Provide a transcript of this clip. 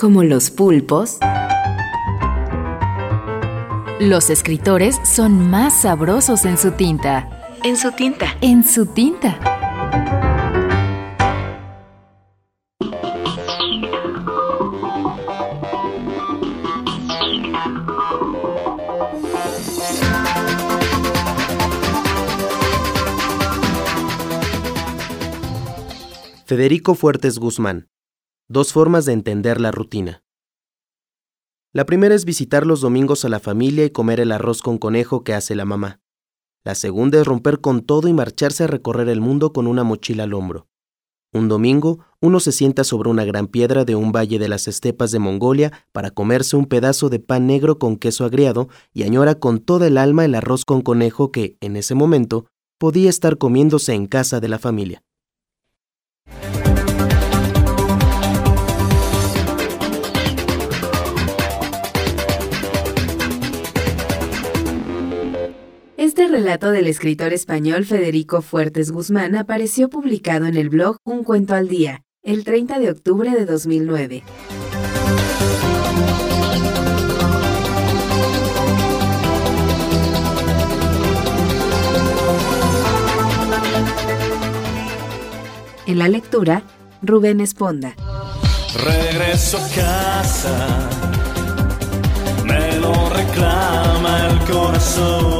Como los pulpos, los escritores son más sabrosos en su tinta. En su tinta. En su tinta. Federico Fuertes Guzmán. Dos formas de entender la rutina. La primera es visitar los domingos a la familia y comer el arroz con conejo que hace la mamá. La segunda es romper con todo y marcharse a recorrer el mundo con una mochila al hombro. Un domingo, uno se sienta sobre una gran piedra de un valle de las estepas de Mongolia para comerse un pedazo de pan negro con queso agriado y añora con toda el alma el arroz con conejo que, en ese momento, podía estar comiéndose en casa de la familia. Relato del escritor español Federico Fuertes Guzmán apareció publicado en el blog Un Cuento al Día, el 30 de octubre de 2009. En la lectura, Rubén Esponda. Regreso a casa, me lo reclama el corazón.